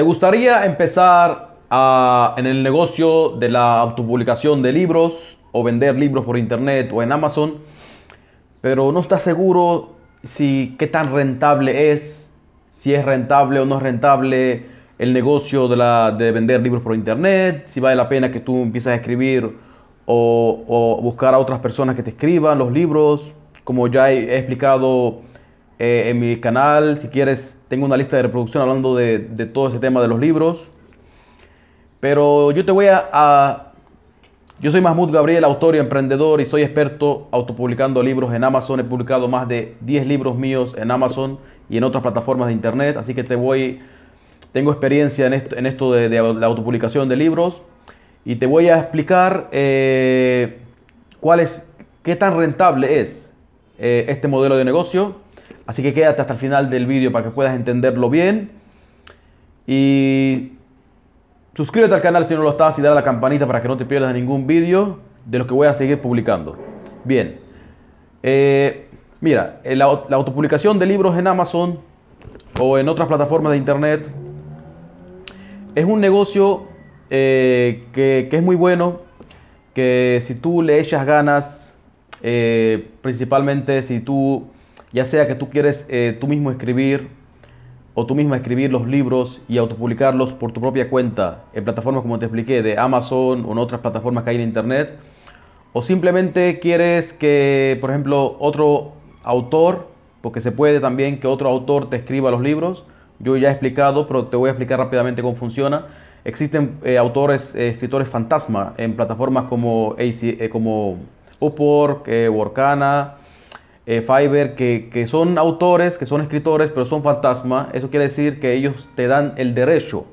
¿Te gustaría empezar a- en el negocio de la autopublicación de libros o vender libros por internet o en Amazon, pero no estás seguro si qué tan rentable es, si es rentable o no es rentable el negocio de, vender libros por internet, si vale la pena que tú empieces a escribir o, buscar a otras personas que te escriban los libros, como ya he explicado eh, en mi canal, si quieres, tengo una lista de reproducción hablando de, todo ese tema de los libros. Pero yo te voy a, a- Yo soy Mahmoud Gabriel, autor y emprendedor, y soy experto autopublicando libros en Amazon. He publicado más de 10 libros míos en Amazon y en otras plataformas de internet, así que te voy... Tengo experiencia en esto, en esto de, de la autopublicación de libros y te voy a explicar eh, cuál es, qué tan rentable es eh, este modelo de negocio. Así que quédate hasta el final del vídeo para que puedas entenderlo bien. Y suscríbete al canal si no lo estás y dale a la campanita para que no te pierdas ningún vídeo de los que voy a seguir publicando. Bien. Eh, mira, eh, la, autopublicación de libros en Amazon o en otras plataformas de internet es un negocio eh, que, es muy bueno, que si tú le echas ganas, principalmente si tú, ya sea que tú quieres eh, tú mismo escribir o tú misma escribir los libros y autopublicarlos por tu propia cuenta en plataformas como te expliqué, de Amazon o en otras plataformas que hay en internet, o simplemente quieres que, por ejemplo, otro autor, porque se puede también que otro autor te escriba los libros, yo ya he explicado, pero te voy a explicar rápidamente cómo funciona. Existen eh, autores, eh, escritores fantasma en plataformas como, AC, como Upwork, Workana, eh, que, que son autores, que son escritores, pero son fantasma. Eso quiere decir que ellos te dan el derecho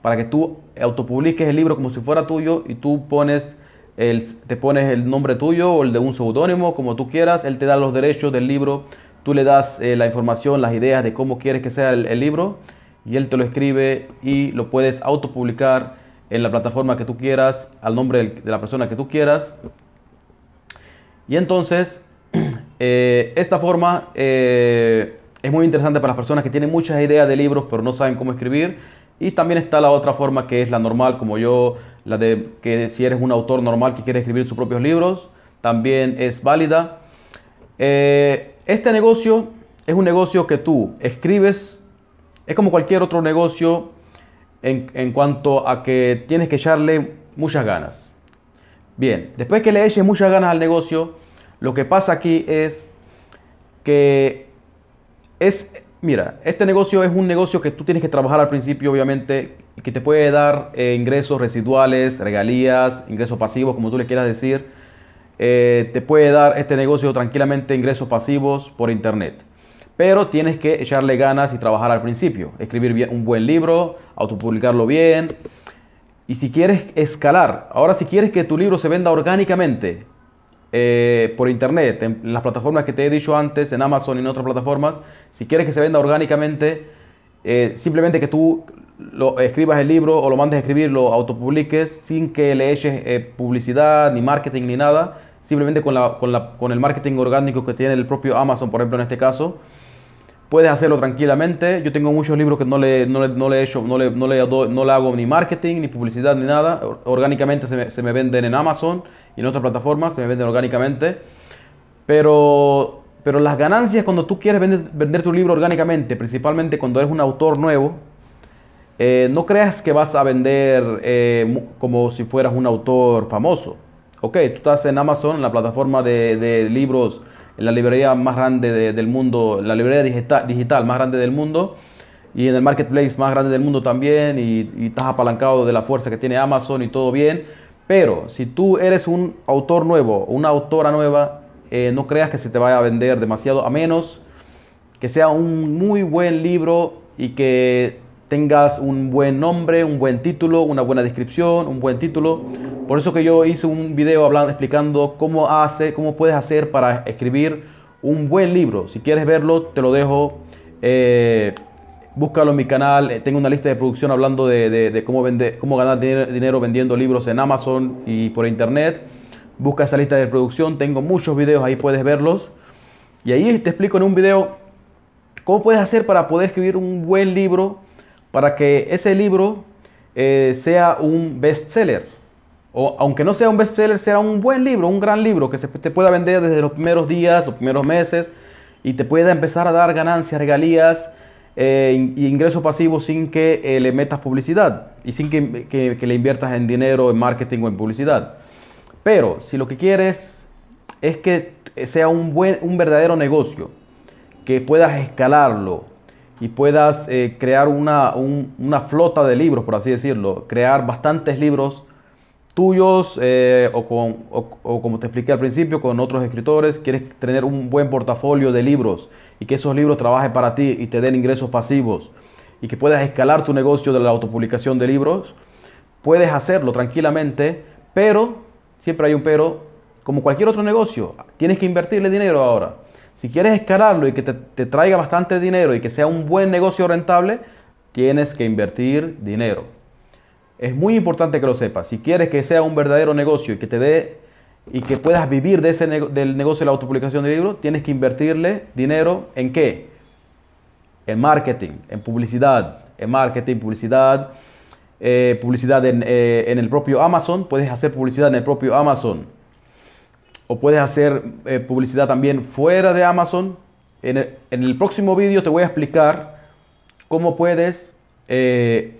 para que tú autopubliques el libro como si fuera tuyo y tú pones el, te pones el nombre tuyo o el de un seudónimo, como tú quieras. Él te da los derechos del libro, tú le das eh, la información, las ideas de cómo quieres que sea el, libro y él te lo escribe y lo puedes autopublicar en la plataforma que tú quieras, al nombre de la persona que tú quieras. Y entonces, eh, esta forma eh, es muy interesante para las personas que tienen muchas ideas de libros pero no saben cómo escribir. Y también está la otra forma que es la normal, como yo, la de que si eres un autor normal que quiere escribir sus propios libros, también es válida. Eh, este negocio es un negocio que tú escribes, es como cualquier otro negocio en, en cuanto a que tienes que echarle muchas ganas. Bien, después que le eches muchas ganas al negocio, lo que pasa aquí es que es, mira, este negocio es un negocio que tú tienes que trabajar al principio, obviamente, que te puede dar eh, ingresos residuales, regalías, ingresos pasivos, como tú le quieras decir. Eh, te puede dar este negocio tranquilamente ingresos pasivos por internet. Pero tienes que echarle ganas y trabajar al principio. Escribir bien- un buen libro, autopublicarlo bien. Y si quieres escalar, ahora si quieres que tu libro se venda orgánicamente eh, por internet, en, las plataformas que te he dicho antes, en Amazon y en otras plataformas, si quieres que se venda orgánicamente, eh, simplemente que tú escribas el libro o lo mandes a escribir, lo autopubliques sin que le eches eh, publicidad, ni marketing, ni nada, simplemente con, la, con, la- con el marketing orgánico que tiene el propio Amazon, por ejemplo, en este caso. Puedes hacerlo tranquilamente. Yo tengo muchos libros que no le, no le, no le he hecho, no le, no le no le hago ni marketing, ni publicidad, ni nada. Or- Orgánicamente se me, se me venden en Amazon y en otras plataformas, se me venden orgánicamente. Pero, pero las ganancias cuando tú quieres vender, tu libro orgánicamente, principalmente cuando eres un autor nuevo, eh, no creas que vas a vender eh, como si fueras un autor famoso. Ok, tú estás en Amazon, en la plataforma de, de libros, la librería más grande de- del mundo, la librería digita- digital más grande del mundo, y en el marketplace más grande del mundo también, y, y estás apalancado de la fuerza que tiene Amazon y todo bien. Pero si tú eres un autor nuevo, una autora nueva, eh, no creas que se te vaya a vender demasiado, a menos que sea un muy buen libro y que tengas un buen nombre, un buen título, una buena descripción, un buen título. Por eso que yo hice un video hablando, explicando cómo hace, cómo puedes hacer para escribir un buen libro. Si quieres verlo, te lo dejo. eh, búscalo en mi canal. eh, Tengo una lista de producción hablando de, cómo, vender, cómo ganar dinero vendiendo libros en Amazon y por internet. Busca esa lista de producción. Tengo muchos videos ahí, puedes verlos. Y ahí te explico en un video cómo puedes hacer para poder escribir un buen libro para que ese libro eh, sea un bestseller. O aunque no sea un bestseller, sea un buen libro, un gran libro que se te pueda vender desde los primeros días, los primeros meses y te pueda empezar a dar ganancias, regalías eh, y ingresos pasivos sin que eh, le metas publicidad y sin que, le inviertas en dinero, en marketing o en publicidad. Pero si lo que quieres es que sea un verdadero negocio, que puedas escalarlo, y puedas eh, crear una, una, flota de libros, por así decirlo, crear bastantes libros tuyos eh, o, con, o, como te expliqué al principio, con otros escritores, quieres tener un buen portafolio de libros y que esos libros trabajen para ti y te den ingresos pasivos y que puedas escalar tu negocio de la autopublicación de libros, puedes hacerlo tranquilamente, pero, siempre hay un pero, como cualquier otro negocio, tienes que invertirle dinero ahora. Si quieres escalarlo y que te, traiga bastante dinero y que sea un buen negocio rentable, tienes que invertir dinero. Es muy importante que lo sepas. Si quieres que sea un verdadero negocio y que te dé y que puedas vivir de ese del negocio de la autopublicación de libros, tienes que invertirle dinero en qué? En marketing, en publicidad, en marketing, publicidad, eh, publicidad en, eh, en el propio Amazon. Puedes hacer publicidad en el propio Amazon o puedes hacer eh, publicidad también fuera de Amazon. En el, próximo vídeo te voy a explicar cómo puedes eh,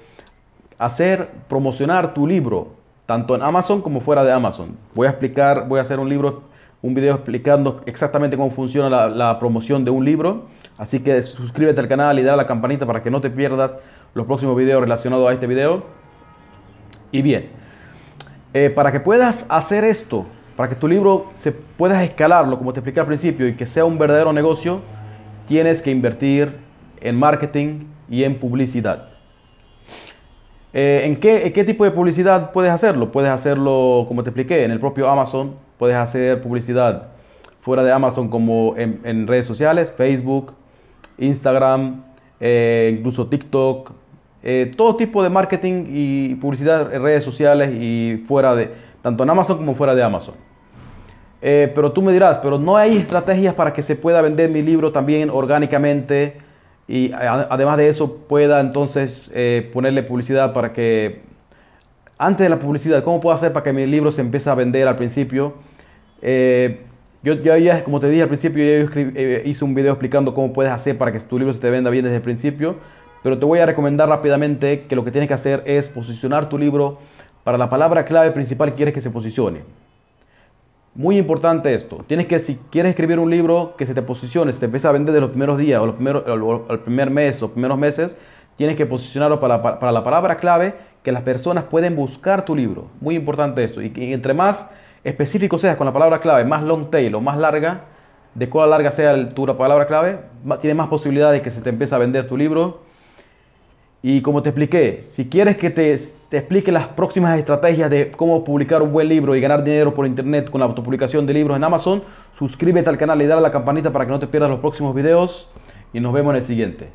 hacer, promocionar tu libro, tanto en Amazon como fuera de Amazon. Voy a explicar, voy a hacer un libro, un video explicando exactamente cómo funciona la, promoción de un libro. Así que suscríbete al canal y dale a la campanita para que no te pierdas los próximos videos relacionados a este video. Y bien, eh, para que puedas hacer esto, para que tu libro se puedas escalarlo, como te expliqué al principio, y que sea un verdadero negocio, tienes que invertir en marketing y en publicidad. Eh, ¿en, qué, tipo de publicidad puedes hacerlo? Puedes hacerlo, como te expliqué, en el propio Amazon. Puedes hacer publicidad fuera de Amazon como en, redes sociales, Facebook, Instagram, eh, incluso TikTok. Eh, todo tipo de marketing y publicidad en redes sociales y fuera de, tanto en Amazon como fuera de Amazon. Eh, pero tú me dirás, pero no hay estrategias para que se pueda vender mi libro también orgánicamente y además de eso pueda entonces eh, ponerle publicidad para que antes de la publicidad, ¿cómo puedo hacer para que mi libro se empiece a vender al principio? Eh, yo, ya, como te dije al principio, yo hice un video explicando cómo puedes hacer para que tu libro se te venda bien desde el principio, pero te voy a recomendar rápidamente que lo que tienes que hacer es posicionar tu libro para la palabra clave principal quieres que se posicione. Muy importante esto. Tienes que, si quieres escribir un libro que se te posicione, se te empieza a vender de los primeros días o, los primeros, el primer mes o primeros meses, tienes que posicionarlo para, para, la palabra clave que las personas pueden buscar tu libro. Muy importante esto. Y, entre más específico seas con la palabra clave, más long tail o más larga, de cuál larga sea tu palabra clave, tiene más posibilidades de que se te empiece a vender tu libro y como te expliqué, si quieres que te, explique las próximas estrategias de cómo publicar un buen libro y ganar dinero por internet con la autopublicación de libros en Amazon, suscríbete al canal y dale a la campanita para que no te pierdas los próximos videos y nos vemos en el siguiente.